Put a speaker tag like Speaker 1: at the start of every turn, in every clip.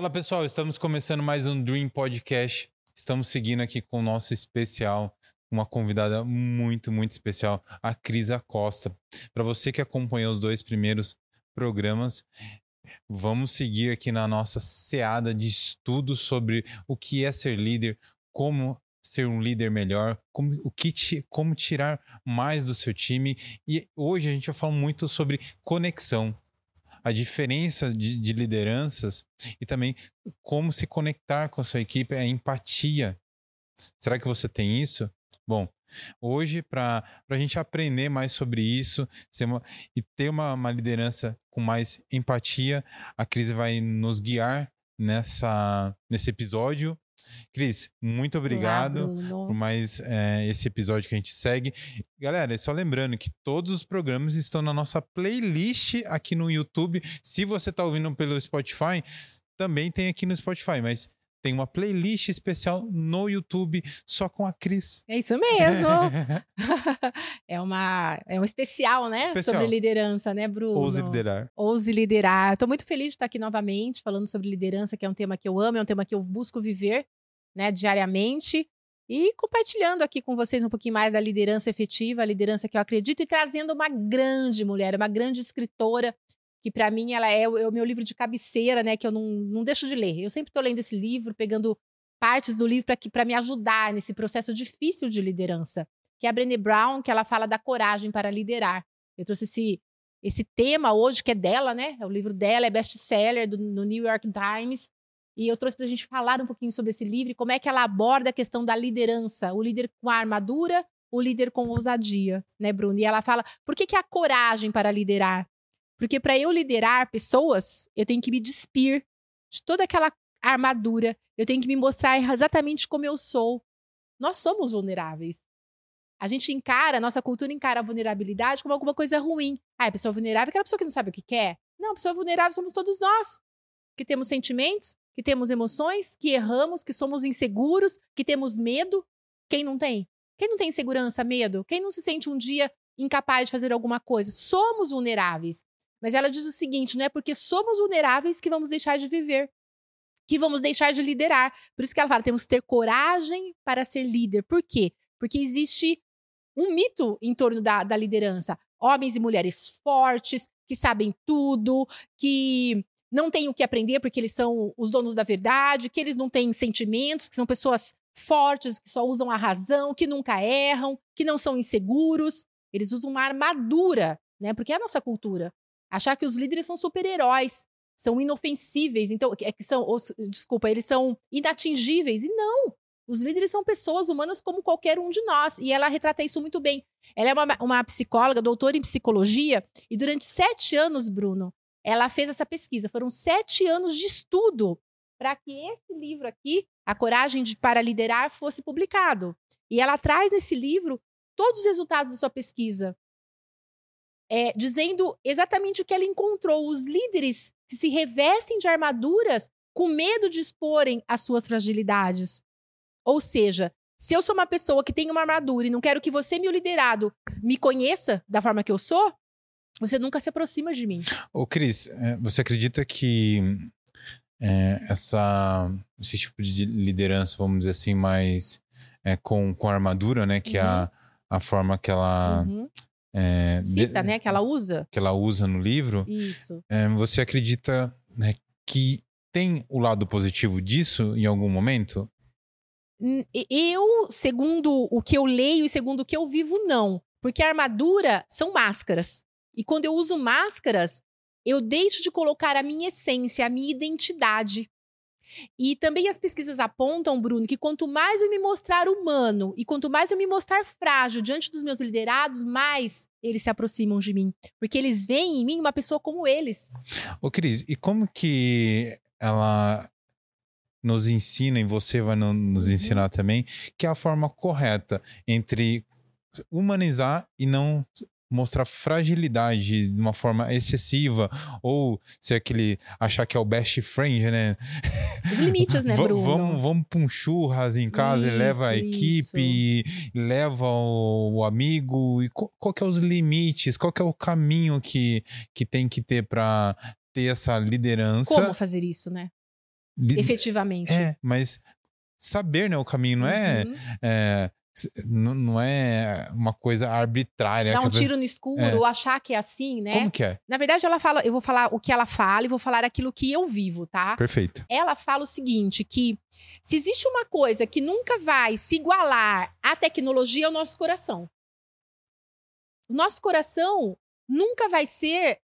Speaker 1: Fala pessoal, estamos começando mais um Dream Podcast. Estamos seguindo aqui com o nosso especial, uma convidada muito, muito especial, a Cris Acosta. Para você que acompanhou os dois primeiros programas, vamos seguir aqui na nossa seada de estudos sobre o que é ser líder, como ser um líder melhor, como, o que ti, como tirar mais do seu time. E hoje a gente vai falar muito sobre conexão a diferença de, de lideranças e também como se conectar com a sua equipe, a empatia. Será que você tem isso? Bom, hoje, para a gente aprender mais sobre isso uma, e ter uma, uma liderança com mais empatia, a Cris vai nos guiar nessa, nesse episódio. Cris, muito obrigado Olá, por mais é, esse episódio que a gente segue. Galera, só lembrando que todos os programas estão na nossa playlist aqui no YouTube. Se você está ouvindo pelo Spotify, também tem aqui no Spotify, mas tem uma playlist especial no YouTube só com a Cris.
Speaker 2: É isso mesmo. é uma é um especial, né, especial. sobre liderança, né, Bruno?
Speaker 1: Ouse liderar.
Speaker 2: Ouse liderar. Estou muito feliz de estar aqui novamente falando sobre liderança, que é um tema que eu amo, é um tema que eu busco viver né, diariamente e compartilhando aqui com vocês um pouquinho mais da liderança efetiva, a liderança que eu acredito e trazendo uma grande mulher, uma grande escritora, que para mim ela é o, é o, meu livro de cabeceira, né, que eu não, não deixo de ler. Eu sempre estou lendo esse livro, pegando partes do livro para me ajudar nesse processo difícil de liderança, que é a Brené Brown, que ela fala da coragem para liderar. Eu trouxe esse esse tema hoje que é dela, né? É o livro dela, é best-seller do, New York Times. E eu trouxe para a gente falar um pouquinho sobre esse livro e como é que ela aborda a questão da liderança, o líder com a armadura, o líder com ousadia, né, Bruno? E ela fala, por que, que a coragem para liderar? Porque para eu liderar pessoas, eu tenho que me despir de toda aquela armadura, eu tenho que me mostrar exatamente como eu sou. Nós somos vulneráveis. A gente encara, a nossa cultura encara a vulnerabilidade como alguma coisa ruim. Ah, a pessoa vulnerável é aquela pessoa que não sabe o que quer. Não, a pessoa vulnerável somos todos nós, que temos sentimentos, que temos emoções, que erramos, que somos inseguros, que temos medo. Quem não tem? Quem não tem insegurança, medo? Quem não se sente um dia incapaz de fazer alguma coisa? Somos vulneráveis. Mas ela diz o seguinte: não é porque somos vulneráveis que vamos deixar de viver, que vamos deixar de liderar. Por isso que ela fala: temos que ter coragem para ser líder. Por quê? Porque existe um mito em torno da, da liderança. Homens e mulheres fortes, que sabem tudo, que não têm o que aprender porque eles são os donos da verdade, que eles não têm sentimentos, que são pessoas fortes, que só usam a razão, que nunca erram, que não são inseguros. Eles usam uma armadura, né? Porque é a nossa cultura. Achar que os líderes são super-heróis, são inofensíveis, então é que são, desculpa, eles são inatingíveis. E não, os líderes são pessoas humanas como qualquer um de nós. E ela retrata isso muito bem. Ela é uma, uma psicóloga, doutora em psicologia, e durante sete anos, Bruno, ela fez essa pesquisa. Foram sete anos de estudo para que esse livro aqui, A Coragem de, para Liderar, fosse publicado. E ela traz nesse livro todos os resultados da sua pesquisa, é, dizendo exatamente o que ela encontrou. Os líderes que se revestem de armaduras com medo de exporem as suas fragilidades. Ou seja, se eu sou uma pessoa que tem uma armadura e não quero que você, meu liderado, me conheça da forma que eu sou, você nunca se aproxima de mim.
Speaker 1: Ô, Cris, é, você acredita que é, essa, esse tipo de liderança, vamos dizer assim, mais é, com, com armadura, né? Que uhum. é a, uhum. a forma que ela. Uhum.
Speaker 2: É, Cita, de, né? Que ela usa.
Speaker 1: Que ela usa no livro.
Speaker 2: Isso.
Speaker 1: É, você acredita né, que tem o lado positivo disso em algum momento?
Speaker 2: Eu, segundo o que eu leio e segundo o que eu vivo, não. Porque a armadura são máscaras. E quando eu uso máscaras, eu deixo de colocar a minha essência, a minha identidade. E também as pesquisas apontam, Bruno, que quanto mais eu me mostrar humano e quanto mais eu me mostrar frágil diante dos meus liderados, mais eles se aproximam de mim. Porque eles veem em mim uma pessoa como eles.
Speaker 1: Ô, Cris, e como que ela nos ensina, e você vai nos uhum. ensinar uhum. também, que é a forma correta entre humanizar e não mostrar fragilidade de uma forma excessiva ou ser aquele achar que é o best friend, né?
Speaker 2: Os limites, né, Bruno?
Speaker 1: vamos, vamos para um churras em casa isso, e leva a equipe, leva o, o, amigo e qual, qual que é os limites? Qual que é o caminho que, que tem que ter para ter essa liderança?
Speaker 2: Como fazer isso, né? efetivamente.
Speaker 1: É, mas saber, né, o caminho não é,
Speaker 2: Uhum.
Speaker 1: é, s- não é uma coisa arbitrária.
Speaker 2: Dar
Speaker 1: que
Speaker 2: um
Speaker 1: pessoa-
Speaker 2: tiro no escuro
Speaker 1: É.
Speaker 2: ou achar que é assim, né?
Speaker 1: Como que é?
Speaker 2: Na verdade, ela fala, eu vou falar o que ela fala e vou falar aquilo que eu vivo, tá?
Speaker 1: Perfeito.
Speaker 2: Ela fala o seguinte, que se existe uma coisa que nunca vai se igualar à tecnologia, é o nosso coração. O nosso coração nunca vai ser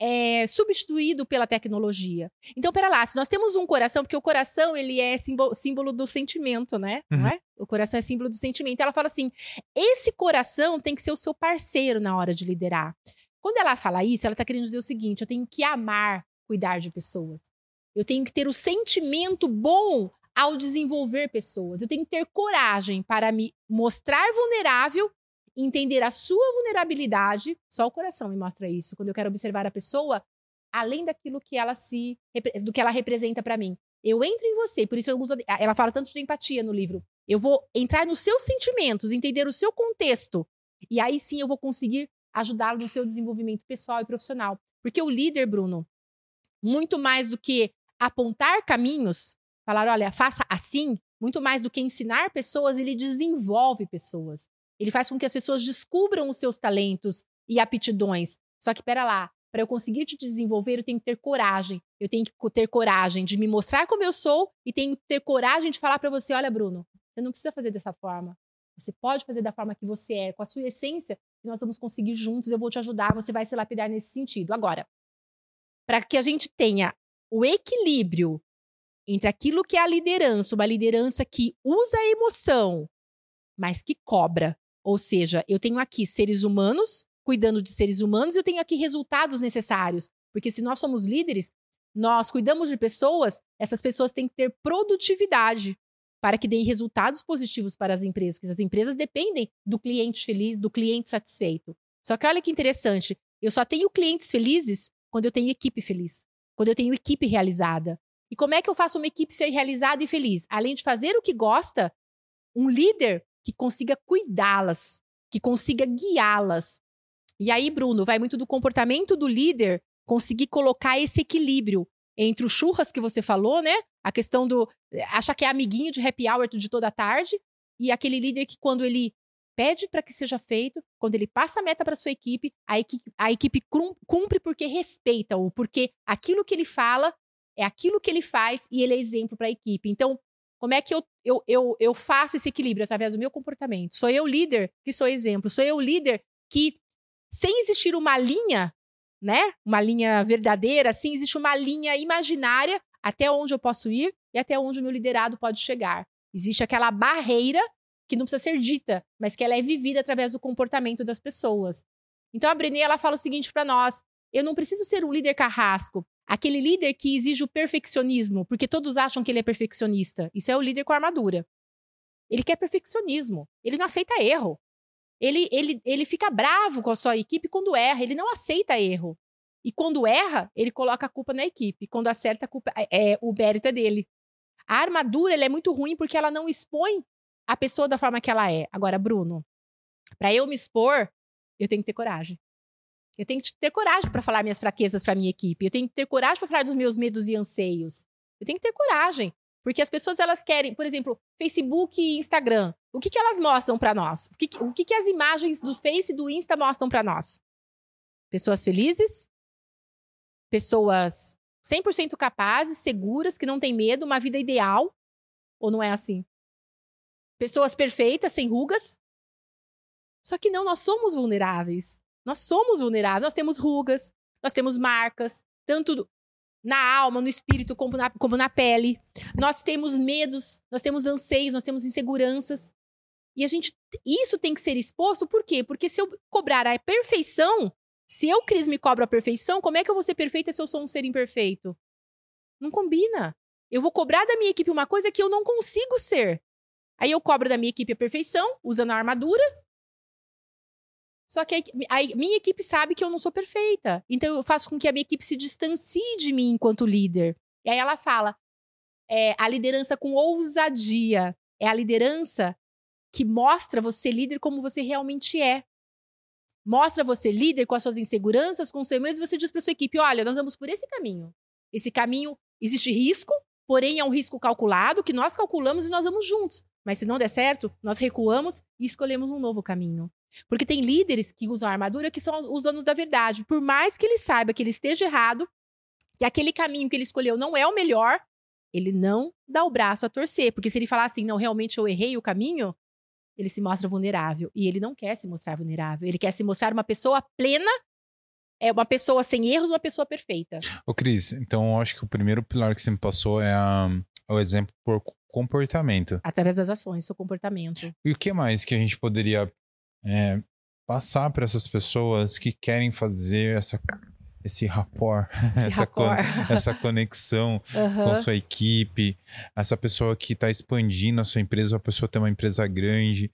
Speaker 2: é, substituído pela tecnologia. Então, pera lá, se nós temos um coração, porque o coração ele é símbolo, símbolo do sentimento, né?
Speaker 1: Uhum.
Speaker 2: é? O coração é símbolo do sentimento. Ela fala assim: esse coração tem que ser o seu parceiro na hora de liderar. Quando ela fala isso, ela está querendo dizer o seguinte: eu tenho que amar cuidar de pessoas. Eu tenho que ter o sentimento bom ao desenvolver pessoas. Eu tenho que ter coragem para me mostrar vulnerável, entender a sua vulnerabilidade. Só o coração me mostra isso. Quando eu quero observar a pessoa, além daquilo que ela se do que ela representa para mim. Eu entro em você, por isso eu uso. Ela fala tanto de empatia no livro. Eu vou entrar nos seus sentimentos, entender o seu contexto. E aí sim eu vou conseguir ajudá-lo no seu desenvolvimento pessoal e profissional. Porque o líder, Bruno, muito mais do que apontar caminhos, falar, olha, faça assim, muito mais do que ensinar pessoas, ele desenvolve pessoas. Ele faz com que as pessoas descubram os seus talentos e aptidões. Só que, pera lá, para eu conseguir te desenvolver, eu tenho que ter coragem. Eu tenho que ter coragem de me mostrar como eu sou e tenho que ter coragem de falar para você, olha, Bruno, você não precisa fazer dessa forma. Você pode fazer da forma que você é, com a sua essência, e nós vamos conseguir juntos, eu vou te ajudar, você vai se lapidar nesse sentido. Agora, para que a gente tenha o equilíbrio entre aquilo que é a liderança, uma liderança que usa a emoção, mas que cobra. Ou seja, eu tenho aqui seres humanos cuidando de seres humanos, eu tenho aqui resultados necessários. Porque se nós somos líderes, nós cuidamos de pessoas, essas pessoas têm que ter produtividade para que deem resultados positivos para as empresas, porque as empresas dependem do cliente feliz, do cliente satisfeito. Só que olha que interessante, eu só tenho clientes felizes quando eu tenho equipe feliz, quando eu tenho equipe realizada. E como é que eu faço uma equipe ser realizada e feliz? Além de fazer o que gosta, um líder que consiga cuidá-las, que consiga guiá-las. E aí, Bruno, vai muito do comportamento do líder conseguir colocar esse equilíbrio entre o churras que você falou, né? A questão do acha que é amiguinho de happy hour de toda a tarde e aquele líder que quando ele pede para que seja feito, quando ele passa a meta para sua equipe, a equipe, a equipe cumpre porque respeita-o, porque aquilo que ele fala é aquilo que ele faz e ele é exemplo para a equipe. Então, como é que eu, eu, eu, eu faço esse equilíbrio através do meu comportamento? Sou eu líder que sou exemplo, sou eu líder que, sem existir uma linha, né? Uma linha verdadeira, assim, existe uma linha imaginária até onde eu posso ir e até onde o meu liderado pode chegar. Existe aquela barreira que não precisa ser dita, mas que ela é vivida através do comportamento das pessoas. Então a Brené ela fala o seguinte para nós: eu não preciso ser um líder carrasco, aquele líder que exige o perfeccionismo, porque todos acham que ele é perfeccionista. Isso é o líder com armadura. Ele quer perfeccionismo, ele não aceita erro. Ele, ele, ele fica bravo com a sua equipe quando erra, ele não aceita erro. E quando erra, ele coloca a culpa na equipe. Quando acerta, a culpa é, é o mérito é dele. A armadura é muito ruim porque ela não expõe a pessoa da forma que ela é. Agora, Bruno, para eu me expor, eu tenho que ter coragem. Eu tenho que ter coragem para falar minhas fraquezas para minha equipe. Eu tenho que ter coragem para falar dos meus medos e anseios. Eu tenho que ter coragem, porque as pessoas elas querem, por exemplo, Facebook e Instagram. O que, que elas mostram para nós? O, que, o que, que as imagens do Face e do Insta mostram para nós? Pessoas felizes, pessoas 100% capazes, seguras, que não têm medo, uma vida ideal. Ou não é assim? Pessoas perfeitas, sem rugas. Só que não, nós somos vulneráveis. Nós somos vulneráveis. Nós temos rugas, nós temos marcas, tanto na alma, no espírito, como na, como na pele. Nós temos medos, nós temos anseios, nós temos inseguranças. E a gente. Isso tem que ser exposto, por quê? Porque se eu cobrar a perfeição, se eu, Cris, me cobro a perfeição, como é que eu vou ser perfeita se eu sou um ser imperfeito? Não combina. Eu vou cobrar da minha equipe uma coisa que eu não consigo ser. Aí eu cobro da minha equipe a perfeição, usando a armadura. Só que a, minha equipe sabe que eu não sou perfeita. Então eu faço com que a minha equipe se distancie de mim enquanto líder. E aí ela fala: é, a liderança com ousadia é a liderança que mostra você líder como você realmente é. Mostra você líder com as suas inseguranças, com os seus medos, e você diz para sua equipe: olha, nós vamos por esse caminho. Esse caminho existe risco, porém é um risco calculado que nós calculamos e nós vamos juntos. Mas se não der certo, nós recuamos e escolhemos um novo caminho. Porque tem líderes que usam armadura que são os donos da verdade. Por mais que ele saiba que ele esteja errado, que aquele caminho que ele escolheu não é o melhor, ele não dá o braço a torcer. Porque se ele falar assim, não, realmente eu errei o caminho, ele se mostra vulnerável. E ele não quer se mostrar vulnerável. Ele quer se mostrar uma pessoa plena, é uma pessoa sem erros, uma pessoa perfeita.
Speaker 1: Ô, Cris, então eu acho que o primeiro pilar que você me passou é, a, é o exemplo por comportamento.
Speaker 2: Através das ações, seu comportamento.
Speaker 1: E o que mais que a gente poderia é, passar para essas pessoas que querem fazer essa esse rapport,
Speaker 2: Esse
Speaker 1: essa,
Speaker 2: rapport.
Speaker 1: Con essa conexão
Speaker 2: Aham.
Speaker 1: com a sua equipe, essa pessoa que está expandindo a sua empresa, a pessoa tem uma empresa grande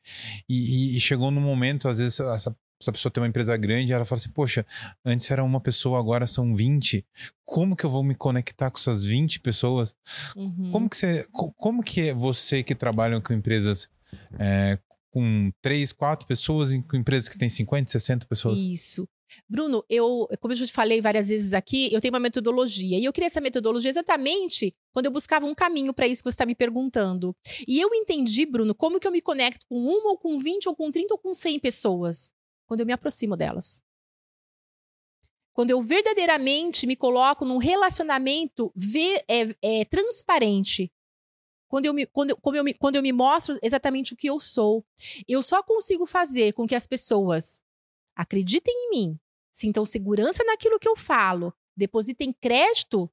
Speaker 1: e, e- chegou num momento, às vezes, essa, essa pessoa tem uma empresa grande ela fala assim, poxa, antes era uma pessoa, agora são 20, como que eu vou me conectar com essas 20 pessoas?
Speaker 2: Uhum.
Speaker 1: Como que você, co- como que é você que trabalha com empresas é, com 3, 4 pessoas com empresas que têm 50, 60 pessoas?
Speaker 2: Isso. Bruno, eu, como eu já te falei várias vezes aqui, eu tenho uma metodologia. E eu criei essa metodologia exatamente quando eu buscava um caminho para isso que você está me perguntando. E eu entendi, Bruno, como que eu me conecto com uma, ou com 20, ou com 30, ou com 100 pessoas. Quando eu me aproximo delas. Quando eu verdadeiramente me coloco num relacionamento ve- é- é, transparente. Quando eu, me, quando, como eu me, quando eu me mostro exatamente o que eu sou. Eu só consigo fazer com que as pessoas acreditem em mim, sintam segurança naquilo que eu falo, depositem crédito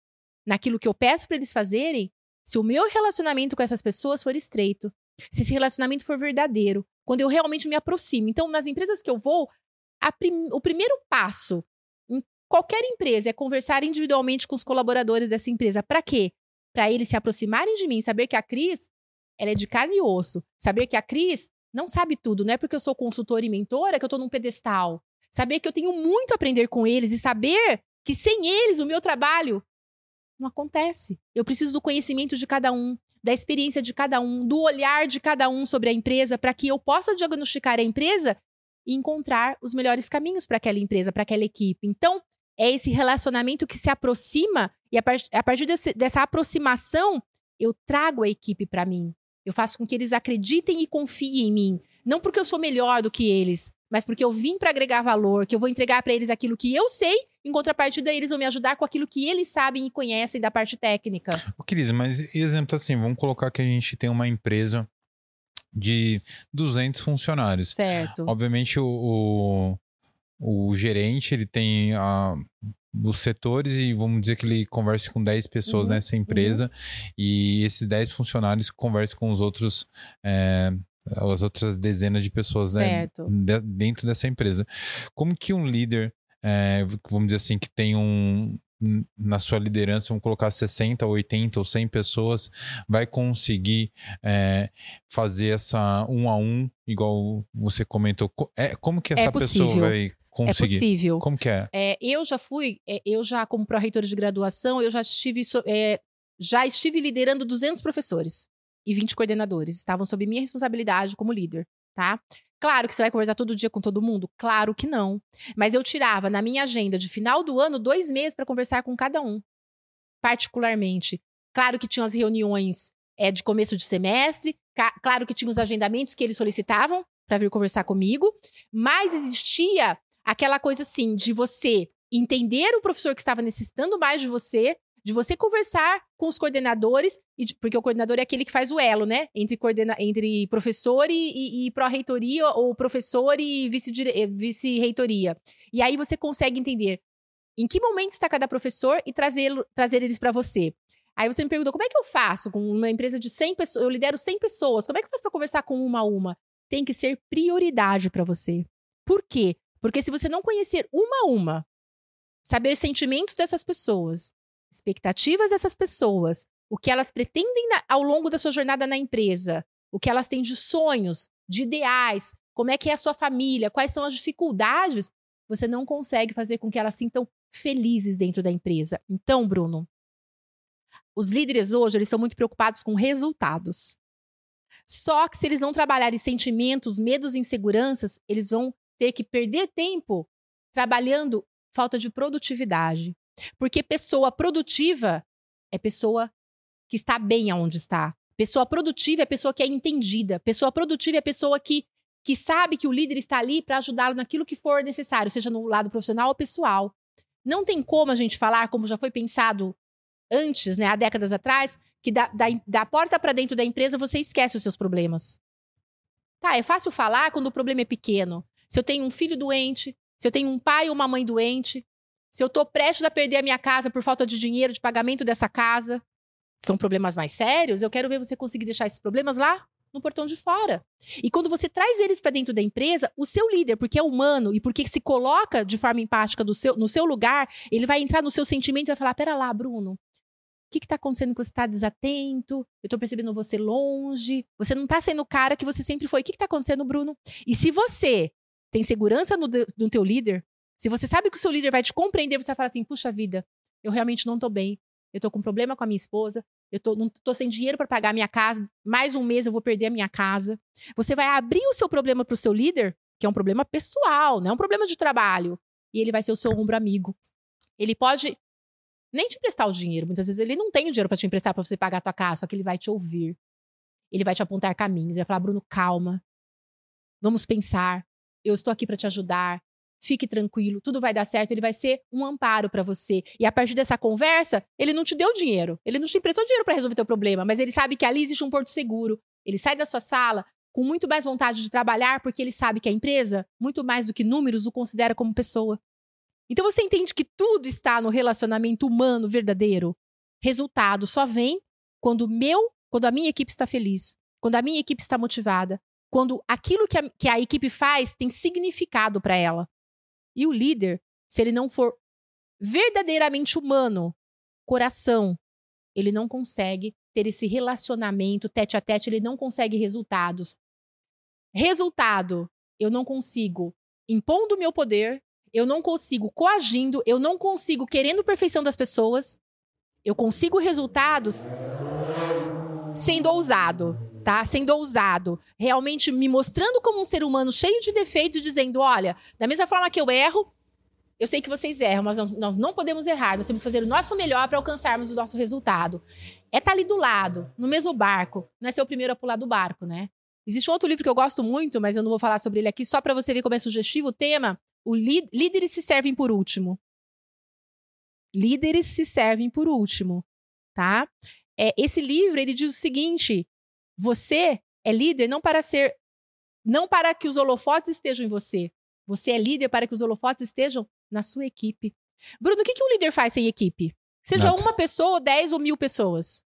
Speaker 2: naquilo que eu peço para eles fazerem, se o meu relacionamento com essas pessoas for estreito, se esse relacionamento for verdadeiro, quando eu realmente me aproximo. Então, nas empresas que eu vou, prim- o primeiro passo em qualquer empresa é conversar individualmente com os colaboradores dessa empresa. Para quê? Para eles se aproximarem de mim, saber que a Cris ela é de carne e osso, saber que a Cris não sabe tudo, não é porque eu sou consultora e mentora que eu tô num pedestal. Saber que eu tenho muito a aprender com eles e saber que sem eles o meu trabalho não acontece. Eu preciso do conhecimento de cada um, da experiência de cada um, do olhar de cada um sobre a empresa para que eu possa diagnosticar a empresa e encontrar os melhores caminhos para aquela empresa, para aquela equipe. Então, é esse relacionamento que se aproxima e a, par- a partir desse- dessa aproximação, eu trago a equipe para mim. Eu faço com que eles acreditem e confiem em mim. Não porque eu sou melhor do que eles, mas porque eu vim para agregar valor, que eu vou entregar para eles aquilo que eu sei, em contrapartida, eles vão me ajudar com aquilo que eles sabem e conhecem da parte técnica.
Speaker 1: Ô, Cris, mas exemplo assim, vamos colocar que a gente tem uma empresa de 200 funcionários.
Speaker 2: Certo.
Speaker 1: Obviamente, o, o, o gerente, ele tem a, os setores e vamos dizer que ele converse com 10 pessoas
Speaker 2: Uhum,
Speaker 1: nessa empresa e esses 10 funcionários conversam com os outros... é, as outras dezenas de pessoas né, dentro dessa empresa. Como que um líder, é, vamos dizer assim, que tem um na sua liderança, vamos colocar 60, 80 ou 100 pessoas, vai conseguir é, fazer essa um a um, igual você comentou. Co- É, como que essa pessoa
Speaker 2: possível. É
Speaker 1: conseguir?
Speaker 2: possível.
Speaker 1: Como que é?
Speaker 2: É, eu já fui, é, eu já, como pró-reitora de graduação, eu já estive, so- é, já estive liderando 200 professores e 20 coordenadores. Estavam sob minha responsabilidade como líder, tá? Claro que você vai conversar todo dia com todo mundo? Claro que não. Mas eu tirava na minha agenda de final do ano dois meses para conversar com cada um, particularmente. Claro que tinham as reuniões é, de começo de semestre, claro que tinha os agendamentos que eles solicitavam para vir conversar comigo, mas existia aquela coisa assim de você entender o professor que estava necessitando mais de você, de você conversar com os coordenadores, de- porque o coordenador é aquele que faz o elo, né? Entre, coordena, entre professor e, e, e pró-reitoria, ou professor e eh, vice-reitoria. e aí você consegue entender em que momento está cada professor e trazer, trazer eles para você. Aí você me perguntou, como é que eu faço com uma empresa de 100 pessoas? Eu lidero 100 pessoas, como é que eu faço para conversar com uma a uma? Tem que ser prioridade para você. Por quê? Porque se você não conhecer uma a uma, saber sentimentos dessas pessoas, expectativas dessas pessoas, o que elas pretendem na- ao longo da sua jornada na empresa, o que elas têm de sonhos, de ideais, como é que é a sua família, quais são as dificuldades, você não consegue fazer com que elas sintam felizes dentro da empresa. Então, Bruno, os líderes hoje, eles são muito preocupados com resultados. Só que se eles não trabalharem sentimentos, medos e inseguranças, eles vão ter que perder tempo trabalhando falta de produtividade. Porque pessoa produtiva é pessoa que está bem aonde está. Pessoa produtiva é pessoa que é entendida. Pessoa produtiva é pessoa que, que sabe que o líder está ali para ajudá-lo naquilo que for necessário, seja no lado profissional ou pessoal. Não tem como a gente falar, como já foi pensado antes, né, há décadas atrás, que da, da, da porta para dentro da empresa você esquece os seus problemas. Tá, é fácil falar quando o problema é pequeno. Se eu tenho um filho doente, se eu tenho um pai ou uma mãe doente, se eu estou prestes a perder a minha casa por falta de dinheiro, de pagamento dessa casa, são problemas mais sérios, eu quero ver você conseguir deixar esses problemas lá no portão de fora. E quando você traz eles para dentro da empresa, o seu líder, porque é humano e porque se coloca de forma empática seu, no seu lugar, ele vai entrar no seu sentimento e vai falar: pera lá, Bruno. O que está acontecendo que você está desatento? Eu estou percebendo você longe. Você não está sendo o cara que você sempre foi. O que está acontecendo, Bruno? E se você tem segurança no, no teu líder, se você sabe que o seu líder vai te compreender, você vai falar assim: puxa vida, eu realmente não estou bem. Eu estou com problema com a minha esposa. Eu tô, não tô sem dinheiro para pagar a minha casa. Mais um mês eu vou perder a minha casa. Você vai abrir o seu problema para o seu líder, que é um problema pessoal, não é um problema de trabalho. E ele vai ser o seu ombro amigo. Ele pode nem te emprestar o dinheiro. Muitas vezes ele não tem o dinheiro para te emprestar para você pagar a tua casa, só que ele vai te ouvir. Ele vai te apontar caminhos. Ele vai falar: Bruno, calma. Vamos pensar. Eu estou aqui para te ajudar fique tranquilo, tudo vai dar certo, ele vai ser um amparo para você. E a partir dessa conversa, ele não te deu dinheiro, ele não te emprestou dinheiro para resolver teu problema, mas ele sabe que ali existe um porto seguro. Ele sai da sua sala com muito mais vontade de trabalhar porque ele sabe que a empresa, muito mais do que números, o considera como pessoa. Então você entende que tudo está no relacionamento humano verdadeiro. Resultado só vem quando meu, quando a minha equipe está feliz, quando a minha equipe está motivada, quando aquilo que a, que a equipe faz tem significado para ela. E o líder, se ele não for verdadeiramente humano, coração, ele não consegue ter esse relacionamento tete a tete, ele não consegue resultados. Resultado, eu não consigo impondo o meu poder, eu não consigo coagindo, eu não consigo querendo perfeição das pessoas, eu consigo resultados sendo ousado, tá? Sendo ousado, realmente me mostrando como um ser humano cheio de defeitos, dizendo: olha, da mesma forma que eu erro, eu sei que vocês erram, mas nós, nós não podemos errar, nós temos que fazer o nosso melhor para alcançarmos o nosso resultado. É estar tá ali do lado, no mesmo barco, não é ser o primeiro a pular do barco, né? Existe um outro livro que eu gosto muito, mas eu não vou falar sobre ele aqui, só para você ver como é sugestivo o tema. O Líderes se servem por último. Líderes se servem por último, tá? É, esse livro ele diz o seguinte: você é líder não para ser, não para que os holofotes estejam em você. Você é líder para que os holofotes estejam na sua equipe. Bruno, o que, que um líder faz sem equipe? Seja Nada. uma pessoa, dez ou mil pessoas.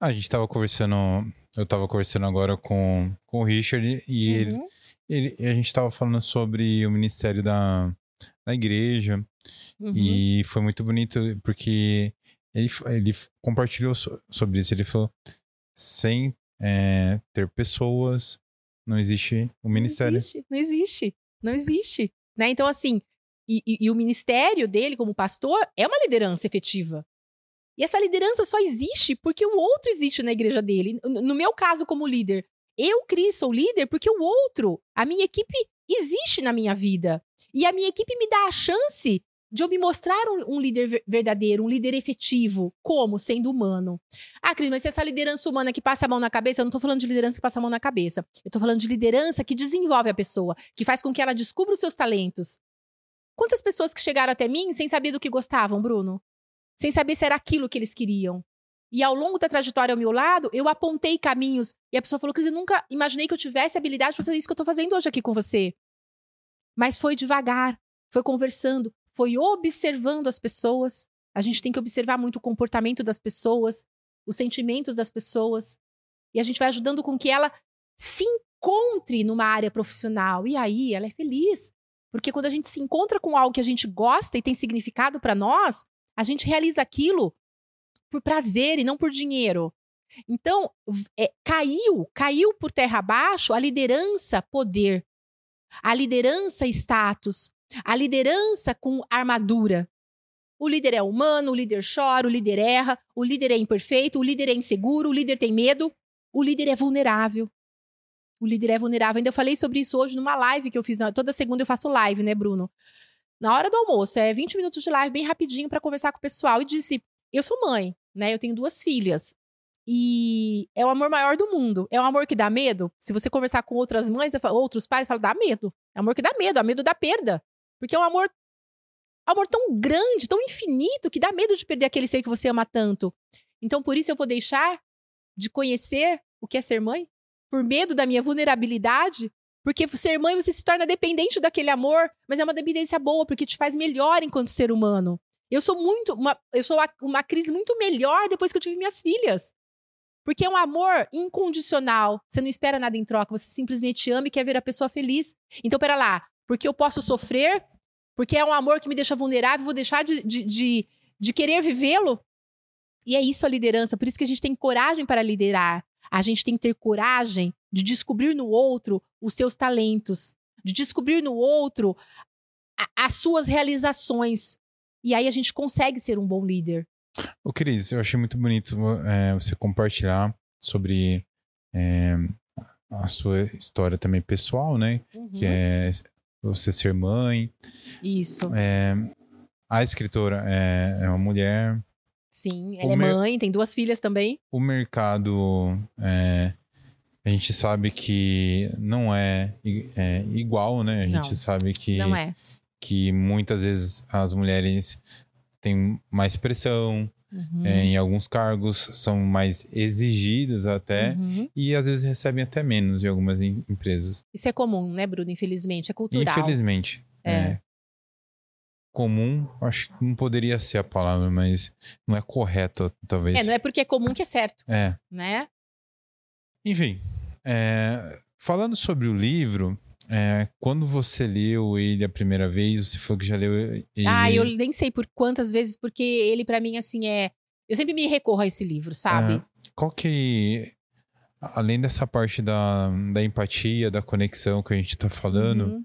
Speaker 1: A gente estava conversando, eu estava conversando agora com, com o Richard e uhum. ele, ele, a gente estava falando sobre o ministério da, da igreja uhum. e foi muito bonito porque ele, ele compartilhou sobre isso. Ele falou: sem é, ter pessoas, não existe o ministério.
Speaker 2: Não existe, não existe. Não existe. Né? Então, assim, e, e, e o ministério dele, como pastor, é uma liderança efetiva. E essa liderança só existe porque o outro existe na igreja dele. No meu caso, como líder, eu, Cris, sou líder porque o outro, a minha equipe, existe na minha vida. E a minha equipe me dá a chance de eu me mostrar um, um, líder verdadeiro, um líder efetivo. Como? Sendo humano. Ah, Cris, mas se essa liderança humana que passa a mão na cabeça, eu não tô falando de liderança que passa a mão na cabeça. Eu tô falando de liderança que desenvolve a pessoa, que faz com que ela descubra os seus talentos. Quantas pessoas que chegaram até mim sem saber do que gostavam, Bruno? Sem saber se era aquilo que eles queriam. E ao longo da trajetória ao meu lado, eu apontei caminhos. E a pessoa falou, Cris, eu nunca imaginei que eu tivesse habilidade para fazer isso que eu tô fazendo hoje aqui com você. Mas foi devagar, foi conversando, foi observando as pessoas. A gente tem que observar muito o comportamento das pessoas, os sentimentos das pessoas. E a gente vai ajudando com que ela se encontre numa área profissional. E aí ela é feliz. Porque quando a gente se encontra com algo que a gente gosta e tem significado para nós, a gente realiza aquilo por prazer e não por dinheiro. Então, é, caiu, caiu por terra abaixo a liderança poder, a liderança status, a liderança com armadura. O líder é humano, o líder chora, o líder erra, o líder é imperfeito, o líder é inseguro, o líder tem medo, o líder é vulnerável. O líder é vulnerável. Ainda falei sobre isso hoje numa live que eu fiz. Toda segunda eu faço live, né, Bruno? Na hora do almoço, é 20 minutos de live, bem rapidinho, para conversar com o pessoal. E disse: Eu sou mãe, né? Eu tenho duas filhas. E é o amor maior do mundo. É um amor que dá medo. Se você conversar com outras mães, outros pais, fala, dá medo. É um amor que dá medo, é medo da perda. Porque é um amor, amor tão grande, tão infinito, que dá medo de perder aquele ser que você ama tanto. Então, por isso eu vou deixar de conhecer o que é ser mãe? Por medo da minha vulnerabilidade? Porque ser mãe você se torna dependente daquele amor, mas é uma dependência boa, porque te faz melhor enquanto ser humano. Eu sou muito. Uma, eu sou uma crise muito melhor depois que eu tive minhas filhas. Porque é um amor incondicional. Você não espera nada em troca, você simplesmente ama e quer ver a pessoa feliz. Então, pera lá. Porque eu posso sofrer? Porque é um amor que me deixa vulnerável, vou deixar de, de, de, de querer vivê-lo? E é isso a liderança. Por isso que a gente tem coragem para liderar. A gente tem que ter coragem de descobrir no outro os seus talentos, de descobrir no outro a, as suas realizações. E aí a gente consegue ser um bom líder.
Speaker 1: Ô, Cris, eu achei muito bonito é, você compartilhar sobre é, a sua história também pessoal, né? Uhum. Que é você ser mãe.
Speaker 2: Isso.
Speaker 1: É, a escritora é, é uma mulher.
Speaker 2: Sim, ela o é mãe, tem duas filhas também.
Speaker 1: O mercado, é, a gente sabe que não é, é igual, né? A gente
Speaker 2: não,
Speaker 1: sabe que,
Speaker 2: não é.
Speaker 1: que muitas vezes as mulheres têm mais pressão, uhum. é, em alguns cargos são mais exigidas até, uhum. e às vezes recebem até menos em algumas em, empresas.
Speaker 2: Isso é comum, né, Bruno? Infelizmente, é cultural.
Speaker 1: Infelizmente. É. é. Comum, acho que não poderia ser a palavra, mas não é correto, talvez.
Speaker 2: É, não é porque é comum que é certo.
Speaker 1: É.
Speaker 2: Né?
Speaker 1: Enfim, é, falando sobre o livro, é, quando você leu ele a primeira vez, você falou que já leu ele.
Speaker 2: Ah, eu nem sei por quantas vezes, porque ele para mim assim é. Eu sempre me recorro a esse livro, sabe? É,
Speaker 1: qual que. Além dessa parte da, da empatia, da conexão que a gente tá falando, uhum.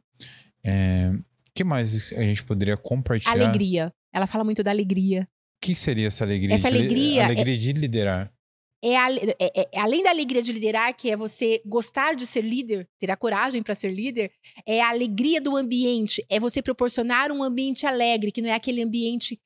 Speaker 1: é, que mais a gente poderia compartilhar?
Speaker 2: Alegria. Ela fala muito da alegria.
Speaker 1: O que seria essa alegria?
Speaker 2: Essa alegria.
Speaker 1: Alegria é... de liderar
Speaker 2: é, a, é, é, além da alegria de liderar, que é você gostar de ser líder, ter a coragem para ser líder, é a alegria do ambiente, é você proporcionar um ambiente alegre, que não é aquele ambiente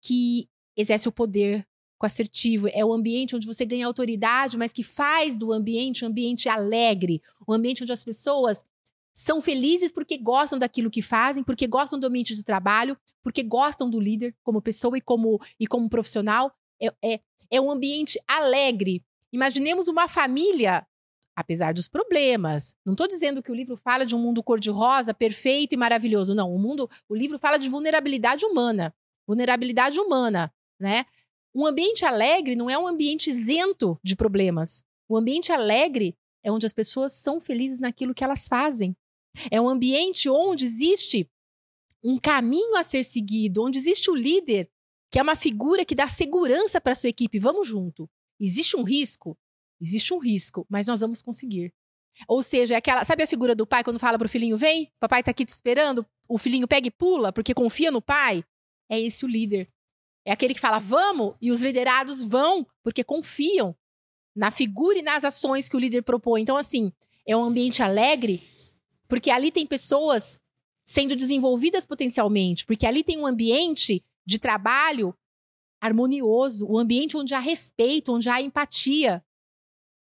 Speaker 2: que exerce o poder com assertivo, é o ambiente onde você ganha autoridade, mas que faz do ambiente um ambiente alegre, um ambiente onde as pessoas são felizes porque gostam daquilo que fazem, porque gostam do ambiente de trabalho, porque gostam do líder como pessoa e como, e como profissional, é, é, é um ambiente alegre. Imaginemos uma família, apesar dos problemas. Não estou dizendo que o livro fala de um mundo cor-de-rosa, perfeito e maravilhoso. Não, o mundo, o livro fala de vulnerabilidade humana. Vulnerabilidade humana, né? Um ambiente alegre não é um ambiente isento de problemas. O ambiente alegre é onde as pessoas são felizes naquilo que elas fazem. É um ambiente onde existe um caminho a ser seguido, onde existe o líder que é uma figura que dá segurança para sua equipe. Vamos junto. Existe um risco? Existe um risco, mas nós vamos conseguir. Ou seja, é aquela, sabe a figura do pai quando fala pro filhinho, vem, papai tá aqui te esperando, o filhinho pega e pula porque confia no pai? É esse o líder. É aquele que fala, vamos, e os liderados vão porque confiam na figura e nas ações que o líder propõe. Então, assim, é um ambiente alegre porque ali tem pessoas sendo desenvolvidas potencialmente, porque ali tem um ambiente de trabalho harmonioso, o um ambiente onde há respeito, onde há empatia,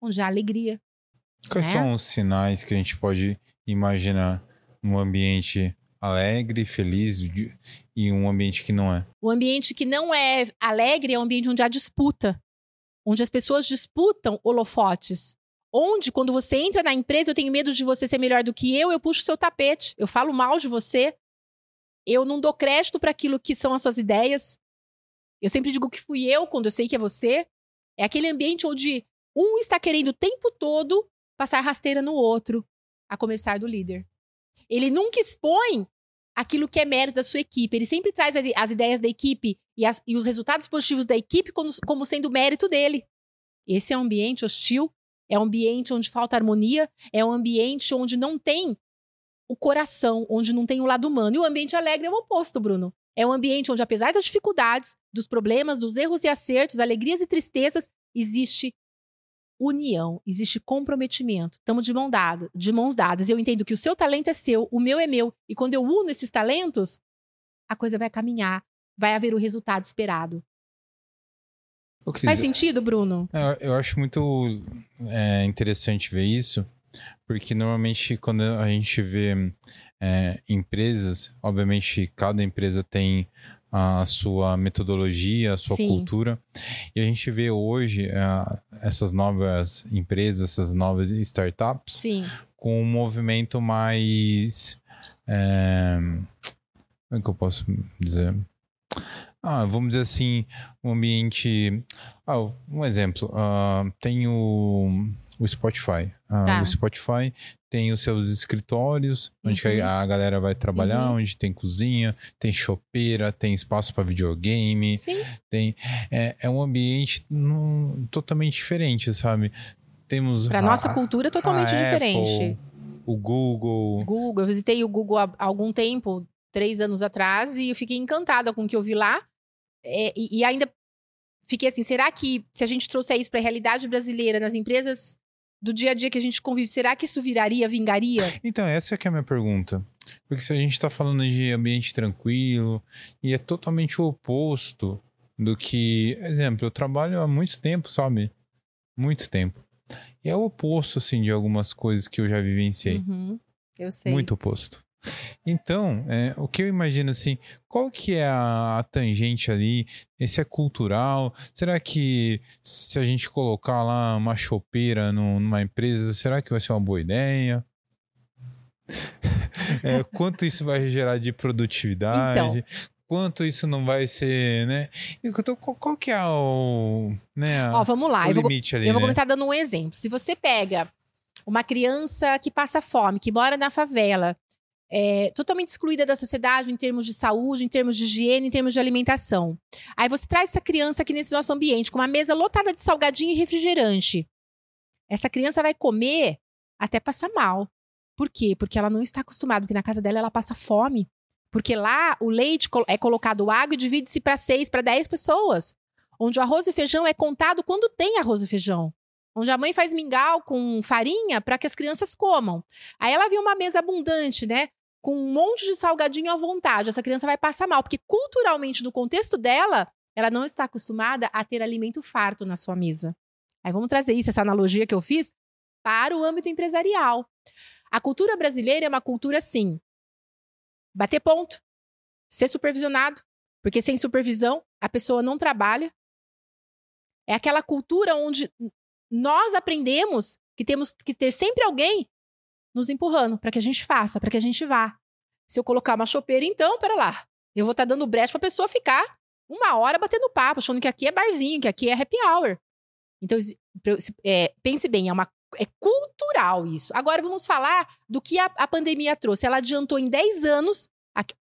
Speaker 2: onde há alegria.
Speaker 1: Quais né? são os sinais que a gente pode imaginar um ambiente alegre, feliz e um ambiente que não é?
Speaker 2: O ambiente que não é alegre é um ambiente onde há disputa, onde as pessoas disputam holofotes. Onde, quando você entra na empresa, eu tenho medo de você ser melhor do que eu, eu puxo seu tapete, eu falo mal de você, eu não dou crédito para aquilo que são as suas ideias. Eu sempre digo que fui eu quando eu sei que é você. É aquele ambiente onde um está querendo o tempo todo passar rasteira no outro, a começar do líder. Ele nunca expõe aquilo que é mérito da sua equipe. Ele sempre traz as ideias da equipe e, as, e os resultados positivos da equipe como, como sendo mérito dele. Esse é um ambiente hostil, é um ambiente onde falta harmonia, é um ambiente onde não tem o coração, onde não tem o lado humano. E o ambiente alegre é o oposto, Bruno. É um ambiente onde, apesar das dificuldades, dos problemas, dos erros e acertos, alegrias e tristezas, existe união, existe comprometimento. Estamos de, mão dada, de mãos dadas. Eu entendo que o seu talento é seu, o meu é meu. E quando eu uno esses talentos, a coisa vai caminhar, vai haver o resultado esperado.
Speaker 1: Ô, Cris,
Speaker 2: Faz sentido, Bruno?
Speaker 1: É, Eu acho muito é, interessante ver isso, porque normalmente quando a gente vê é, empresas, obviamente cada empresa tem a sua metodologia, a sua
Speaker 2: Sim.
Speaker 1: cultura, e a gente vê hoje é, essas novas empresas, essas novas startups
Speaker 2: Sim.
Speaker 1: com um movimento mais. é, como é que eu posso dizer? Ah, vamos dizer assim, um ambiente. Ah, um exemplo. ah, tem o, o Spotify. Ah,
Speaker 2: Tá.
Speaker 1: O Spotify tem os seus escritórios, onde
Speaker 2: Uhum.
Speaker 1: a a galera vai trabalhar,
Speaker 2: Uhum.
Speaker 1: onde tem cozinha, tem chopeira, tem espaço para videogame.
Speaker 2: Sim.
Speaker 1: Tem, é, é um ambiente num- totalmente diferente, sabe? Temos.
Speaker 2: Pra
Speaker 1: a-
Speaker 2: nossa cultura, totalmente diferente.
Speaker 1: Apple, o Google.
Speaker 2: Google, eu visitei o Google há algum tempo, três anos atrás, e eu fiquei encantada com o que eu vi lá. É, e, e ainda fiquei assim, será que se a gente trouxer isso para a realidade brasileira, nas empresas do dia a dia que a gente convive, será que isso viraria, vingaria?
Speaker 1: Então, essa é que é a minha pergunta. Porque se a gente tá falando de ambiente tranquilo, e é totalmente o oposto do que. Exemplo, eu trabalho há muito tempo, sabe? Muito tempo. E é o oposto, assim, de algumas coisas que eu já vivenciei.
Speaker 2: Uhum, eu sei.
Speaker 1: Muito oposto. Então, é, o que eu imagino assim, qual que é a, a tangente ali? Esse é cultural? Será que se a gente colocar lá uma chopeira no- numa empresa, será que vai ser uma boa ideia? É, quanto isso vai gerar de produtividade? Quanto isso não vai ser, né? Então, qual, que é o, né,
Speaker 2: Ó, vamos lá. Eu vou,
Speaker 1: limite ali,
Speaker 2: eu vou
Speaker 1: né?
Speaker 2: começar dando um exemplo. Se você pega uma criança que passa fome, que mora na favela, é, totalmente excluída da sociedade em termos de saúde, em termos de higiene, em termos de alimentação. Aí você traz essa criança aqui nesse nosso ambiente, com uma mesa lotada de salgadinho e refrigerante. Essa criança vai comer até passar mal. Por quê? Porque ela não está acostumada, porque na casa dela ela passa fome. Porque lá o leite é colocado água e divide-se para seis, para dez pessoas onde o arroz e feijão é contado quando tem arroz e feijão. Onde a mãe faz mingau com farinha para que as crianças comam. Aí ela viu uma mesa abundante, né? Com um monte de salgadinho à vontade. Essa criança vai passar mal, porque culturalmente, no contexto dela, ela não está acostumada a ter alimento farto na sua mesa. Aí vamos trazer isso, essa analogia que eu fiz, para o âmbito empresarial. A cultura brasileira é uma cultura assim: bater ponto, ser supervisionado, porque sem supervisão a pessoa não trabalha. É aquela cultura onde nós aprendemos que temos que ter sempre alguém nos empurrando para que a gente faça, para que a gente vá. Se eu colocar uma chopeira, então, pera lá. Eu vou estar dando brecha para a pessoa ficar uma hora batendo papo, achando que aqui é barzinho, que aqui é happy hour. Então, é, pense bem, é uma é cultural isso. Agora vamos falar do que a, a pandemia trouxe. Ela adiantou em 10 anos,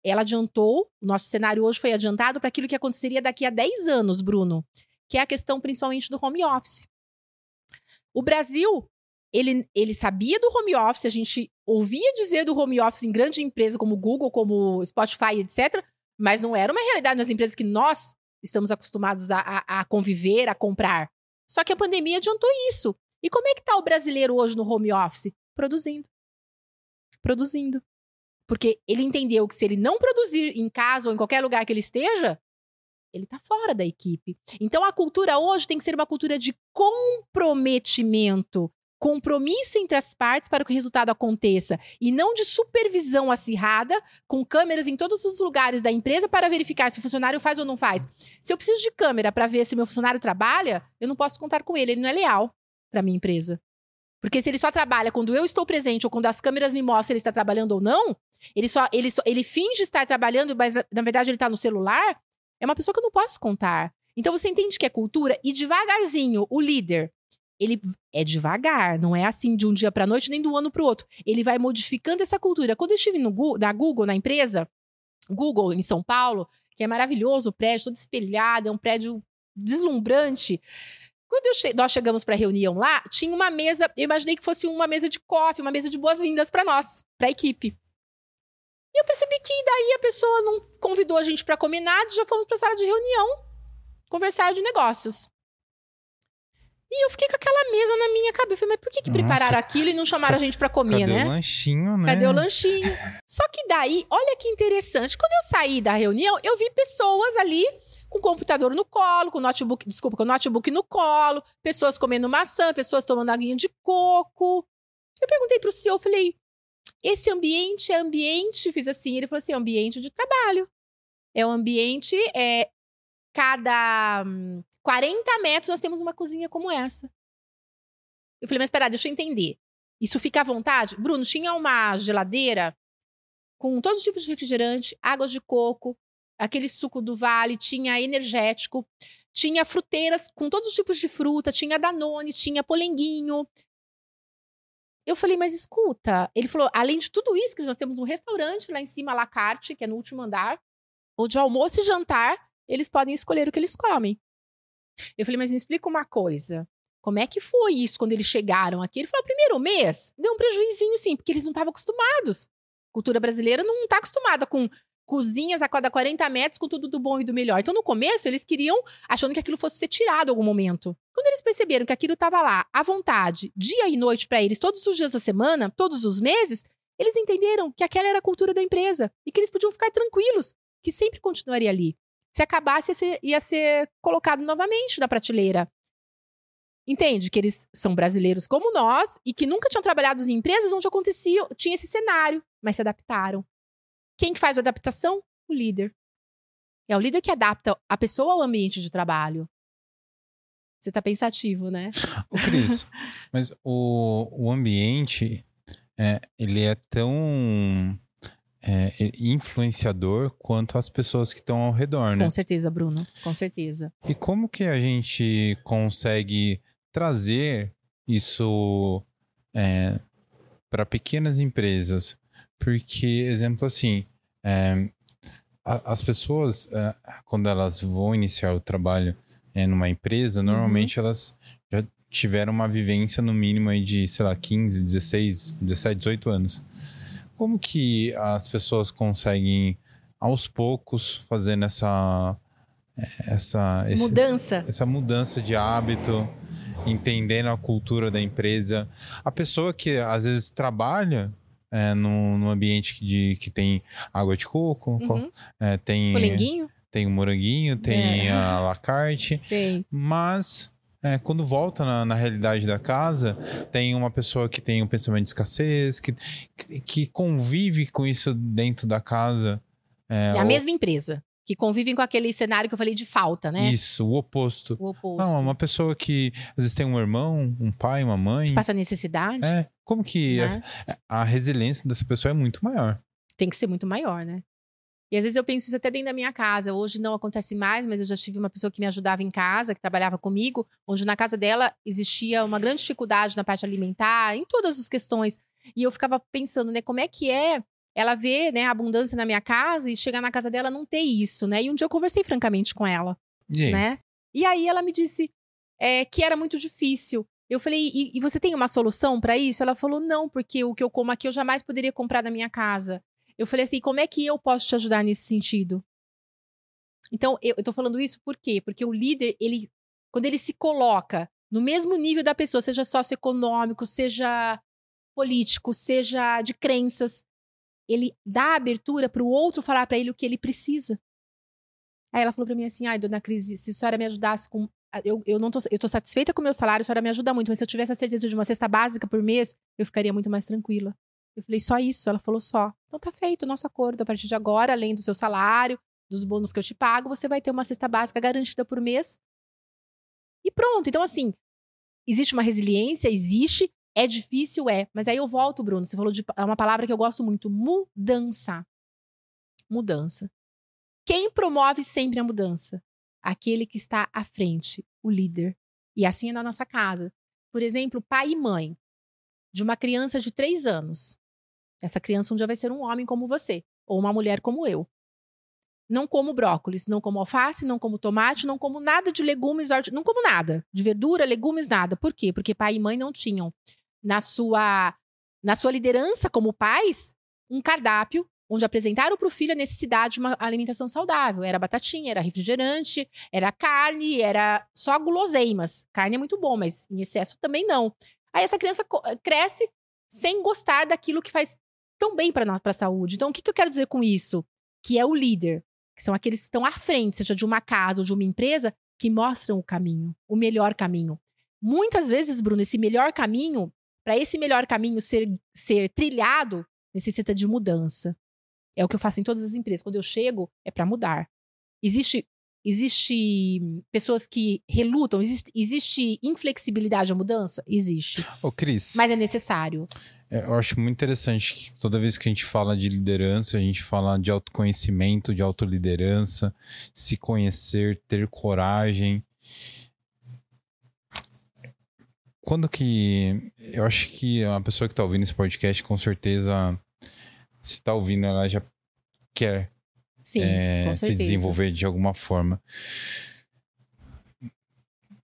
Speaker 2: ela adiantou, o nosso cenário hoje foi adiantado para aquilo que aconteceria daqui a 10 anos, Bruno, que é a questão principalmente do home office. O Brasil, ele, ele sabia do home office, a gente ouvia dizer do home office em grande empresa como Google, como Spotify, etc., mas não era uma realidade nas empresas que nós estamos acostumados a, a- a conviver, a comprar. Só que a pandemia adiantou isso. E como é que tá o brasileiro hoje no home office? Produzindo. Produzindo. Porque ele entendeu que se ele não produzir em casa ou em qualquer lugar que ele esteja, ele tá fora da equipe. Então a cultura hoje tem que ser uma cultura de comprometimento, compromisso entre as partes para que o resultado aconteça e não de supervisão acirrada com câmeras em todos os lugares da empresa para verificar se o funcionário faz ou não faz. Se eu preciso de câmera para ver se meu funcionário trabalha, eu não posso contar com ele, ele não é leal para minha empresa. Porque se ele só trabalha quando eu estou presente ou quando as câmeras me mostram se ele está trabalhando ou não, ele só ele só ele finge estar trabalhando, mas na verdade ele está no celular, é uma pessoa que eu não posso contar. Então você entende que é cultura e devagarzinho o líder ele é devagar, não é assim de um dia para noite nem do ano para o outro. Ele vai modificando essa cultura. Quando eu estive no, na Google, na empresa, Google em São Paulo, que é maravilhoso o prédio, todo espelhado, é um prédio deslumbrante. Quando che- nós chegamos para a reunião lá, tinha uma mesa, eu imaginei que fosse uma mesa de coffee, uma mesa de boas-vindas para nós, para a equipe. E eu percebi que daí a pessoa não convidou a gente para comer nada, já fomos para a sala de reunião conversar de negócios. E eu fiquei com aquela mesa na minha cabeça. Eu falei, mas por que, que
Speaker 1: Nossa.
Speaker 2: prepararam aquilo e não chamaram a gente para comer,
Speaker 1: Cadê
Speaker 2: né?
Speaker 1: o lanchinho, né?
Speaker 2: Cadê o lanchinho? Só que daí, olha que interessante, quando eu saí da reunião, eu vi pessoas ali com o computador no colo, com o notebook, desculpa, com o notebook no colo, pessoas comendo maçã, pessoas tomando aguinha de coco. Eu perguntei pro CEO, falei, esse ambiente é ambiente, fiz assim, ele falou assim, é ambiente de trabalho. É um ambiente, é, cada 40 hum, metros nós temos uma cozinha como essa. Eu falei, mas espera, deixa eu entender. Isso fica à vontade? Bruno, tinha uma geladeira com todos os tipos de refrigerante, águas de coco, aquele suco do vale, tinha energético, tinha fruteiras com todos os tipos de fruta, tinha danone, tinha polenguinho. Eu falei, mas escuta, ele falou, além de tudo isso, que nós temos um restaurante lá em cima, La Carte, que é no último andar, onde almoço e jantar, eles podem escolher o que eles comem. Eu falei, mas me explica uma coisa. Como é que foi isso quando eles chegaram aqui? Ele falou, primeiro mês, deu um prejuízinho sim, porque eles não estavam acostumados. cultura brasileira não está acostumada com cozinhas a cada 40 metros com tudo do bom e do melhor. Então, no começo, eles queriam, achando que aquilo fosse ser tirado em algum momento. Quando eles perceberam que aquilo estava lá, à vontade, dia e noite para eles, todos os dias da semana, todos os meses, eles entenderam que aquela era a cultura da empresa e que eles podiam ficar tranquilos, que sempre continuaria ali. Se acabasse, ia ser, ia ser colocado novamente na prateleira. Entende que eles são brasileiros como nós e que nunca tinham trabalhado em empresas onde acontecia, tinha esse cenário, mas se adaptaram. Quem que faz a adaptação? O líder. É o líder que adapta a pessoa ao ambiente de trabalho. Você tá pensativo, né?
Speaker 1: O Cris, mas o, o ambiente, é, ele é tão é, influenciador quanto as pessoas que estão ao redor, né?
Speaker 2: Com certeza, Bruno. Com certeza.
Speaker 1: E como que a gente consegue trazer isso é, para pequenas empresas. Porque, exemplo assim, é, a, as pessoas, é, quando elas vão iniciar o trabalho é, numa empresa, uhum. normalmente elas já tiveram uma vivência no mínimo aí de, sei lá, 15, 16, 17, 18 anos. Como que as pessoas conseguem, aos poucos, fazendo essa. Essa,
Speaker 2: esse, mudança.
Speaker 1: Essa mudança de hábito entendendo a cultura da empresa. A pessoa que às vezes trabalha é, ambiente de, que tem água de coco, uhum. é, tem.
Speaker 2: Moranguinho?
Speaker 1: Tem o moranguinho, tem é. a lacarte.
Speaker 2: Tem.
Speaker 1: Mas é, quando volta na, na, realidade da casa, tem uma pessoa que tem um pensamento de escassez, que, que convive com isso dentro da casa.
Speaker 2: É, é a ou... mesma empresa que convivem com aquele cenário que eu falei de falta, né?
Speaker 1: Isso, o oposto.
Speaker 2: O oposto.
Speaker 1: Não, uma pessoa que às vezes tem um irmão, um pai, uma mãe. Que
Speaker 2: passa necessidade.
Speaker 1: É. Como que né? a, a, resiliência dessa pessoa é muito maior.
Speaker 2: Tem que ser muito maior, né? E às vezes eu penso isso até dentro da minha casa. Hoje não acontece mais, mas eu já tive uma pessoa que me ajudava em casa, que trabalhava comigo, onde na casa dela existia uma grande dificuldade na parte alimentar, em todas as questões. E eu ficava pensando, né, como é que é ela vê, né, a abundância na minha casa e chegar na casa dela não ter isso, né? E um dia eu conversei francamente com ela,
Speaker 1: e
Speaker 2: né? E aí ela me disse é, que era muito difícil. Eu falei, e, e você tem uma solução para isso? Ela falou, não, porque o que eu como aqui eu jamais poderia comprar na minha casa. Eu falei assim, como é que eu posso te ajudar nesse sentido? Então, eu, eu tô falando isso por quê? Porque o líder, ele, quando ele se coloca no mesmo nível da pessoa, seja socioeconômico, seja político, seja de crenças, ele dá abertura para o outro falar para ele o que ele precisa. Aí ela falou para mim assim: ai, dona Cris, se a senhora me ajudasse com. Eu, eu não tô, eu tô satisfeita com o meu salário, a senhora me ajuda muito, mas se eu tivesse a certeza de uma cesta básica por mês, eu ficaria muito mais tranquila. Eu falei, só isso? Ela falou, só. Então tá feito o nosso acordo. A partir de agora, além do seu salário, dos bônus que eu te pago, você vai ter uma cesta básica garantida por mês. E pronto. Então, assim, existe uma resiliência, existe, é difícil? É. Mas aí eu volto, Bruno. Você falou de é uma palavra que eu gosto muito: mudança. Mudança. Quem promove sempre a mudança? Aquele que está à frente, o líder. E assim é na nossa casa. Por exemplo, pai e mãe de uma criança de três anos. Essa criança um dia vai ser um homem como você, ou uma mulher como eu. Não como brócolis, não como alface, não como tomate, não como nada de legumes, não como nada. De verdura, legumes, nada. Por quê? Porque pai e mãe não tinham na sua, na sua liderança como pais, um cardápio onde apresentaram para o filho a necessidade de uma alimentação saudável. Era batatinha, era refrigerante, era carne, era só guloseimas. Carne é muito bom, mas em excesso também não. Aí essa criança cresce sem gostar daquilo que faz tão bem para a saúde. Então, o que, que eu quero dizer com isso? Que é o líder. que são aqueles que estão à frente, seja de uma casa ou de uma empresa, que mostram o caminho, o melhor caminho. Muitas vezes, Bruno, esse melhor caminho, para esse melhor caminho ser, ser trilhado, necessita de mudança. É o que eu faço em todas as empresas. Quando eu chego, é para mudar. Existe Existe pessoas que relutam? Existe, existe inflexibilidade à mudança? Existe.
Speaker 1: Ô, Cris.
Speaker 2: Mas é necessário.
Speaker 1: É, eu acho muito interessante que toda vez que a gente fala de liderança, a gente fala de autoconhecimento, de autoliderança, se conhecer, ter coragem. Quando que. Eu acho que a pessoa que está ouvindo esse podcast, com certeza, se está ouvindo, ela já quer
Speaker 2: Sim, é,
Speaker 1: se desenvolver de alguma forma.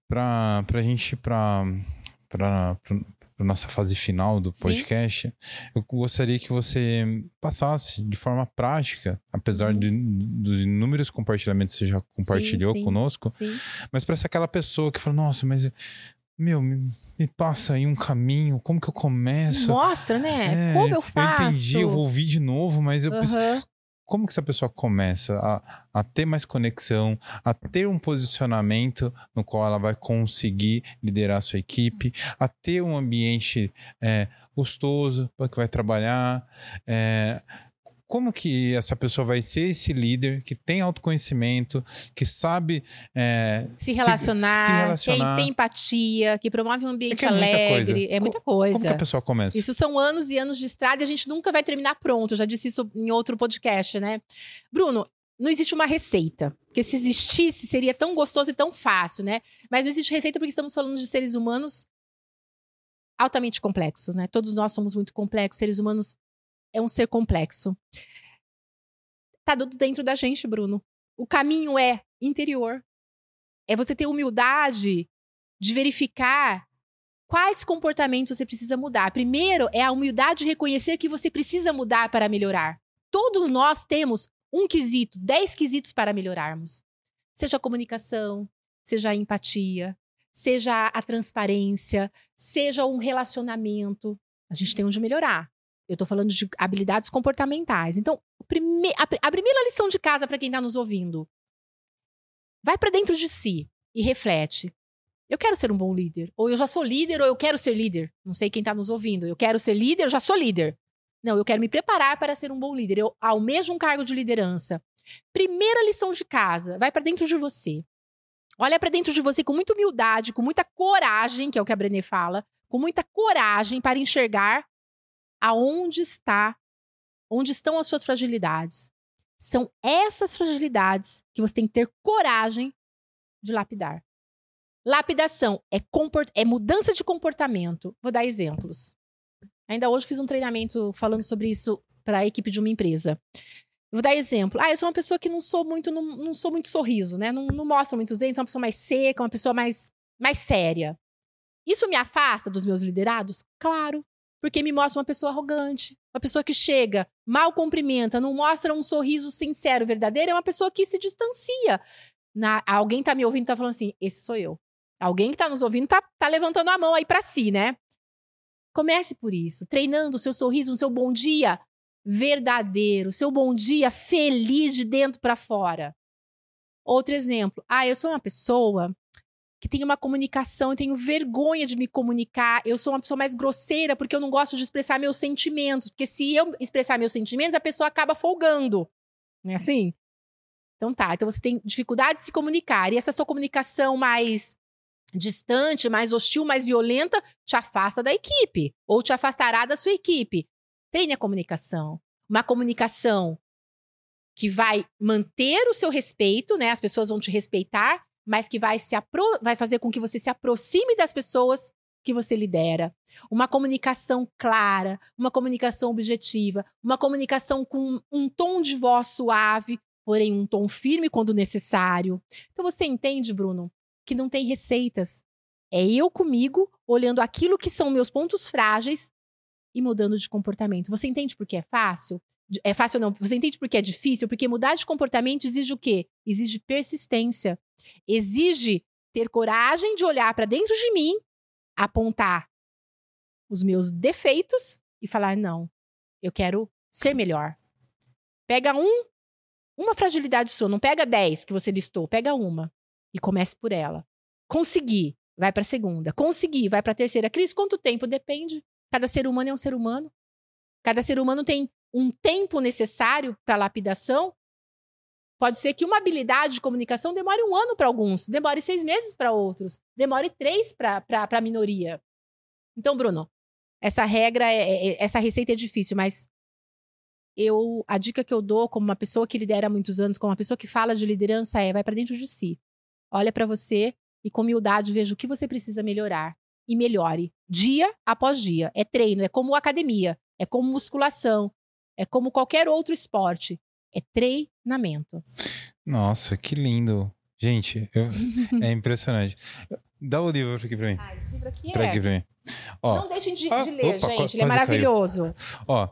Speaker 1: Para a gente, para nossa fase final do podcast, Sim. eu gostaria que você passasse de forma prática, apesar uhum. de, dos inúmeros compartilhamentos que você já compartilhou sim, sim, conosco, sim. mas para aquela pessoa que fala, nossa, mas meu, me, me, passa aí um caminho, como que eu começo?
Speaker 2: Mostra, né? É, como eu faço?
Speaker 1: Eu entendi, eu vou ouvir de novo, mas eu uhum. preciso, como que essa pessoa começa a, a ter mais conexão, a ter um posicionamento no qual ela vai conseguir liderar a sua equipe, a ter um ambiente é, gostoso para que vai trabalhar, é, como que essa pessoa vai ser esse líder que tem autoconhecimento, que sabe é,
Speaker 2: se, relacionar, se, se relacionar, que tem empatia, que promove um ambiente é, é alegre. É muita coisa.
Speaker 1: Como que a pessoa começa?
Speaker 2: Isso são anos e anos de estrada e a gente nunca vai terminar pronto. Eu já disse isso em outro podcast, né? Bruno, não existe uma receita. Porque se existisse, seria tão gostoso e tão fácil, né? Mas não existe receita porque estamos falando de seres humanos altamente complexos, né? Todos nós somos muito complexos, seres humanos é um ser complexo. Tá tudo dentro da gente, Bruno. O caminho é interior. É você ter humildade de verificar quais comportamentos você precisa mudar. Primeiro é a humildade de reconhecer que você precisa mudar para melhorar. Todos nós temos um quesito, dez quesitos para melhorarmos. Seja a comunicação, seja a empatia, seja a transparência, seja um relacionamento. A gente tem onde melhorar. Eu estou falando de habilidades comportamentais. Então, prime a, a primeira lição de casa para quem está nos ouvindo: vai para dentro de si e reflete. Eu quero ser um bom líder. Ou eu já sou líder, ou eu quero ser líder. Não sei quem está nos ouvindo. Eu quero ser líder, eu já sou líder. Não, eu quero me preparar para ser um bom líder. Eu almejo um cargo de liderança. Primeira lição de casa: vai para dentro de você. Olha para dentro de você com muita humildade, com muita coragem, que é o que a Brené fala, com muita coragem para enxergar aonde está, onde estão as suas fragilidades. São essas fragilidades que você tem que ter coragem de lapidar. Lapidação é, é mudança de comportamento. Vou dar exemplos. Ainda hoje fiz um treinamento falando sobre isso para a equipe de uma empresa. Vou dar exemplo. Ah, eu sou uma pessoa que não sou muito, não, não sou muito sorriso, né? Não, não mostro muitos dentes, sou uma pessoa mais seca, uma pessoa mais, mais séria. Isso me afasta dos meus liderados? Claro porque me mostra uma pessoa arrogante. Uma pessoa que chega, mal cumprimenta, não mostra um sorriso sincero, verdadeiro, é uma pessoa que se distancia. Na, alguém tá me ouvindo e tá falando assim: esse sou eu. Alguém que tá nos ouvindo tá, tá levantando a mão aí para si, né? Comece por isso, treinando o seu sorriso, o seu bom dia verdadeiro, o seu bom dia feliz de dentro para fora. Outro exemplo. Ah, eu sou uma pessoa que tenho uma comunicação, eu tenho vergonha de me comunicar, eu sou uma pessoa mais grosseira porque eu não gosto de expressar meus sentimentos, porque se eu expressar meus sentimentos, a pessoa acaba folgando. Não é assim? Então tá, então você tem dificuldade de se comunicar, e essa sua comunicação mais distante, mais hostil, mais violenta, te afasta da equipe, ou te afastará da sua equipe. Treine a comunicação. Uma comunicação que vai manter o seu respeito, né? As pessoas vão te respeitar, mas que vai, se vai fazer com que você se aproxime das pessoas que você lidera. Uma comunicação clara, uma comunicação objetiva, uma comunicação com um tom de voz suave, porém um tom firme quando necessário. Então você entende, Bruno, que não tem receitas. É eu comigo, olhando aquilo que são meus pontos frágeis e mudando de comportamento. Você entende por que é fácil? É fácil ou não? Você entende por que é difícil? Porque mudar de comportamento exige o quê? Exige persistência. Exige ter coragem de olhar para dentro de mim, apontar os meus defeitos e falar: não, eu quero ser melhor. Pega um, Uma fragilidade sua, não pega 10 que você listou, pega uma e comece por ela. Conseguir, vai para a segunda. Conseguir, vai para a terceira. Cris, quanto tempo? Depende. Cada ser humano é um ser humano. Cada ser humano tem um tempo necessário para lapidação. Pode ser que uma habilidade de comunicação demore um ano para alguns, demore seis meses para outros, demore três para a minoria. Então, Bruno, essa regra, é, é, é, essa receita é difícil, mas eu a dica que eu dou como uma pessoa que lidera há muitos anos, como uma pessoa que fala de liderança é vai para dentro de si. Olha para você e com humildade veja o que você precisa melhorar e melhore dia após dia. É treino, é como academia, é como musculação, é como qualquer outro esporte. É treinamento.
Speaker 1: Nossa, que lindo. Gente, eu, é impressionante. Dá o livro aqui pra mim.
Speaker 2: Ah, esse livro aqui
Speaker 1: Traga
Speaker 2: é.
Speaker 1: aqui pra mim. Ó,
Speaker 2: Não deixem de,
Speaker 1: Ah,
Speaker 2: de ler,
Speaker 1: opa,
Speaker 2: gente. Ele é maravilhoso.
Speaker 1: Ó,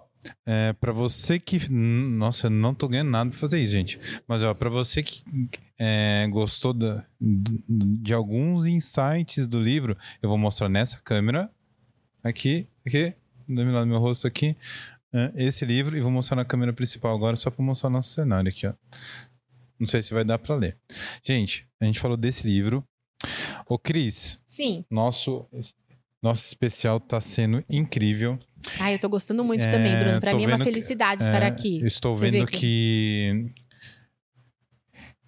Speaker 1: é, para você que. Nossa, eu não tô ganhando nada pra fazer isso, gente. Mas, ó, pra você que é, gostou da- do- de alguns insights do livro, eu vou mostrar nessa câmera. Aqui, aqui, do meu lado do meu rosto aqui. É, esse livro e vou mostrar na câmera principal agora, só pra mostrar nosso cenário aqui, ó. Não sei se vai dar pra ler. Gente, a gente falou desse livro. Ô, Cris,
Speaker 2: Sim.
Speaker 1: nosso, nosso especial tá sendo incrível.
Speaker 2: Ai, eu tô gostando muito
Speaker 1: É,
Speaker 2: também, Bruno. Pra
Speaker 1: tô
Speaker 2: mim é uma
Speaker 1: vendo que-
Speaker 2: felicidade estar
Speaker 1: É,
Speaker 2: aqui.
Speaker 1: Eu estou vendo
Speaker 2: que-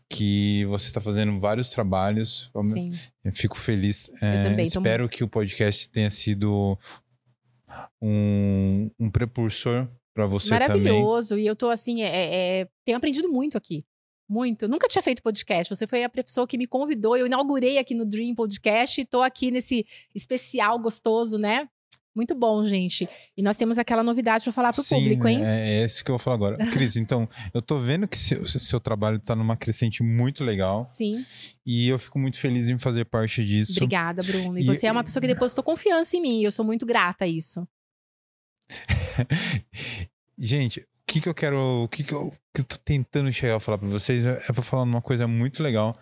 Speaker 1: que você está fazendo vários trabalhos.
Speaker 2: Sim.
Speaker 1: Eu fico feliz. É,
Speaker 2: também, tô
Speaker 1: espero que o podcast tenha sido um, um precursor para você também.
Speaker 2: Maravilhoso. E eu tô assim, é, é- tenho aprendido muito aqui. Muito. Nunca tinha feito podcast. Você foi a pessoa que me convidou. Eu inaugurei aqui no Dream Podcast e tô aqui nesse especial gostoso, né? Muito bom, gente. E nós temos aquela novidade para falar pro
Speaker 1: Sim,
Speaker 2: público, hein?
Speaker 1: É, é isso que eu vou falar agora. Cris, então, eu tô vendo que seu, seu trabalho está numa crescente muito legal
Speaker 2: Sim.
Speaker 1: e eu fico muito feliz em fazer parte disso.
Speaker 2: Obrigada, Bruno. E,
Speaker 1: E-
Speaker 2: você é uma pessoa que depositou confiança em mim. Eu sou muito grata a isso.
Speaker 1: Gente, o que, que eu quero. O que, que, eu, que eu tô tentando chegar a falar pra vocês é é pra falar uma coisa muito legal.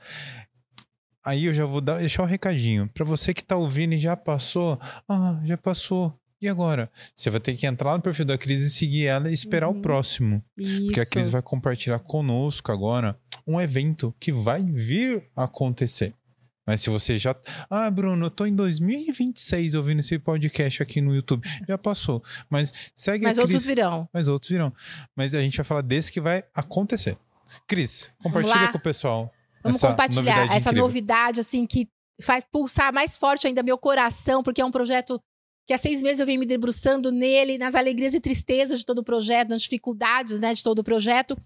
Speaker 1: Aí eu já vou dar, deixar um recadinho. Pra você que tá ouvindo e já passou. Ah, já passou. E agora? Você vai ter que entrar no perfil da Cris e seguir ela e esperar
Speaker 2: Uhum.
Speaker 1: o próximo.
Speaker 2: Isso.
Speaker 1: Porque a Cris vai compartilhar conosco agora um evento que vai vir a acontecer. Mas se você já. Ah, Bruno, eu tô em 2026 ouvindo esse podcast aqui no YouTube. Já passou. Mas segue
Speaker 2: Mas
Speaker 1: a Cris.
Speaker 2: outros virão.
Speaker 1: Mas outros virão. Mas a gente vai falar desse que vai acontecer. Cris, compartilha com o pessoal.
Speaker 2: Vamos
Speaker 1: essa
Speaker 2: compartilhar
Speaker 1: novidade
Speaker 2: essa
Speaker 1: incrível.
Speaker 2: novidade, assim, que faz pulsar mais forte ainda meu coração, porque é um projeto que há seis meses eu venho me debruçando nele, nas alegrias e tristezas de todo o projeto, nas dificuldades, né, de todo o projeto.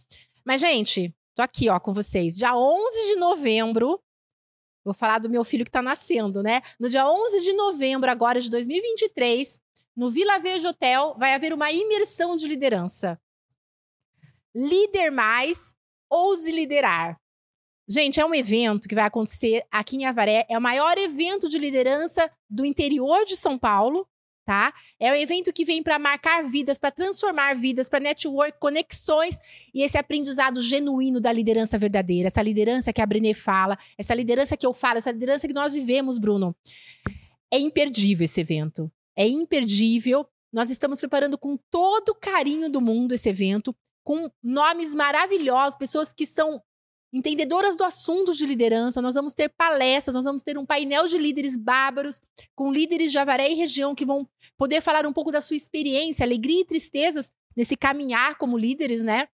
Speaker 2: Mas, gente, tô aqui, ó, com vocês. Dia 11 de novembro, vou falar do meu filho que tá nascendo, né? No dia 11 de novembro, agora de 2023, no Vila Verde Hotel, vai haver uma imersão de liderança. Líder mais, ouse liderar. Gente, é um evento que vai acontecer aqui em Avaré. É o maior evento de liderança do interior de São Paulo, tá? É um evento que vem para marcar vidas, para transformar vidas, para network, conexões e esse aprendizado genuíno da liderança verdadeira. Essa liderança que a Brené fala, essa liderança que eu falo, essa liderança que nós vivemos, Bruno. É imperdível esse evento. É imperdível. Nós estamos preparando com todo o carinho do mundo esse evento, com nomes maravilhosos, pessoas que são entendedoras do assunto de liderança. Nós vamos ter palestras, nós vamos ter um painel de líderes bárbaros, com líderes de Avaré e região que vão poder falar um pouco da sua experiência, alegria e tristezas nesse caminhar como líderes, né?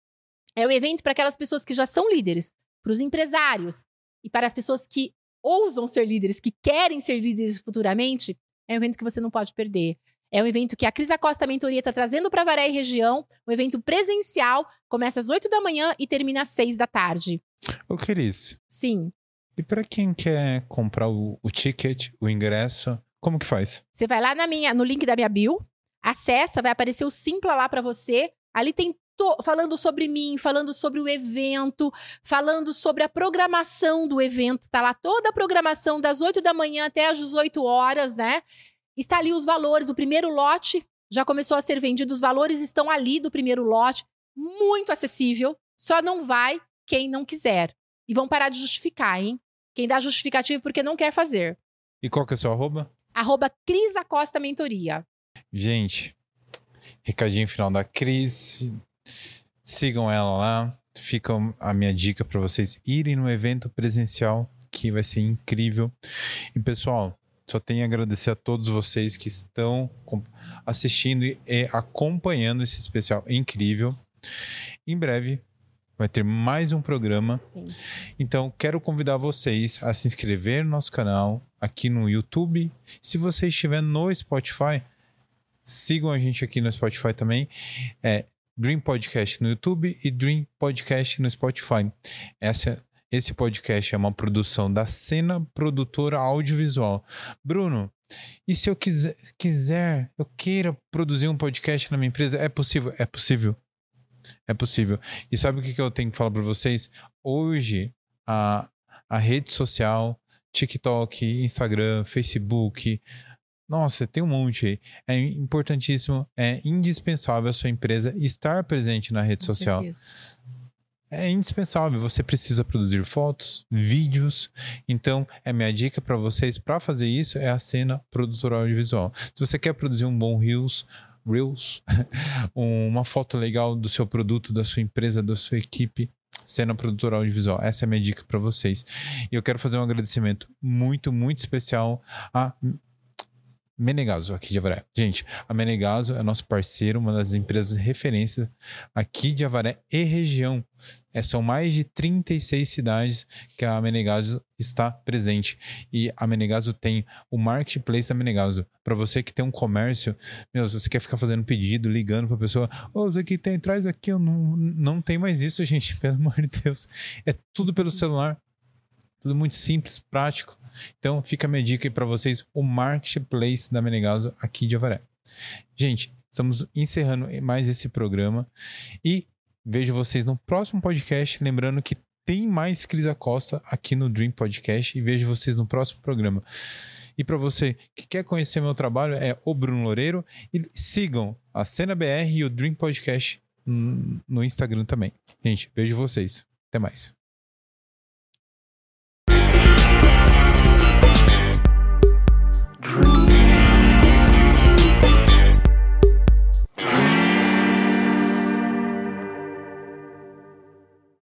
Speaker 2: É um evento para aquelas pessoas que já são líderes, para os empresários e para as pessoas que ousam ser líderes, que querem ser líderes futuramente. É um evento que você não pode perder. É um evento que a Cris Acosta Mentoria está trazendo para Avaré e região, um evento presencial, começa às 8 da manhã e termina às 6 da tarde.
Speaker 1: Ô, Cris,
Speaker 2: Sim.
Speaker 1: e para quem quer comprar o, o ticket, o ingresso, como que faz?
Speaker 2: Você vai lá na minha, no link da minha bio, acessa, vai aparecer o Simpla lá para você. Ali tem to- falando sobre mim, falando sobre o evento, falando sobre a programação do evento. Tá lá toda a programação das 8 da manhã até às 18 horas, né? Está ali os valores, o primeiro lote já começou a ser vendido, os valores estão ali do primeiro lote, muito acessível. Só não vai quem não quiser. E vão parar de justificar, hein? Quem dá justificativo porque não quer fazer.
Speaker 1: E qual que é o seu arroba?
Speaker 2: Arroba Cris Acosta Mentoria.
Speaker 1: Gente, recadinho final da Cris. Sigam ela lá. fica a minha dica para vocês irem no evento presencial, que vai ser incrível. E pessoal, só tenho a agradecer a todos vocês que estão assistindo e acompanhando esse especial incrível. Em breve vai ter mais um programa. Sim. Então, quero convidar vocês a se inscrever no nosso canal aqui no YouTube. Se você estiver no Spotify, sigam a gente aqui no Spotify também. É Dream Podcast no YouTube e Dream Podcast no Spotify. Essa, esse podcast é uma produção da Cena Produtora Audiovisual. Bruno, e se eu quiser, quiser, eu queira produzir um podcast na minha empresa, é possível? É possível. É possível. E sabe o que, que eu tenho que falar para vocês? Hoje, a, a rede social, TikTok, Instagram, Facebook, nossa, tem um monte aí. É importantíssimo, é indispensável a sua empresa estar presente na rede Com social. Certeza. É indispensável, você precisa produzir fotos, vídeos. Então, é minha dica para vocês para fazer isso é a cena produtora audiovisual. Se você quer produzir um bom reels, reels, uma foto legal do seu produto, da sua empresa, da sua equipe, cena produtora audiovisual. Essa é a minha dica para vocês. E eu quero fazer um agradecimento muito, muito especial a Menegaso, aqui de Avaré. Gente, a Menegaso é nosso parceiro, uma das empresas referência aqui de Avaré e região. É, são mais de 36 cidades que a Menegaso está presente. E a Menegaso tem o marketplace da Menegaso. Para você que tem um comércio, meu, você quer ficar fazendo pedido, ligando para pessoa, ô, oh, tem, traz aqui, eu não, não tem mais isso, gente, pelo amor de Deus. É tudo pelo celular. Tudo muito simples, prático. Então, fica a minha dica aí para vocês: o Marketplace da Menegaso aqui de Avaré. Gente, estamos encerrando mais esse programa e vejo vocês no próximo podcast. Lembrando que tem mais Cris Acosta aqui no Dream Podcast e vejo vocês no próximo programa. E para você que quer conhecer meu trabalho, é o Bruno Loureiro. E sigam a Cena BR e o Dream Podcast no Instagram também. Gente, vejo vocês. Até mais. dream.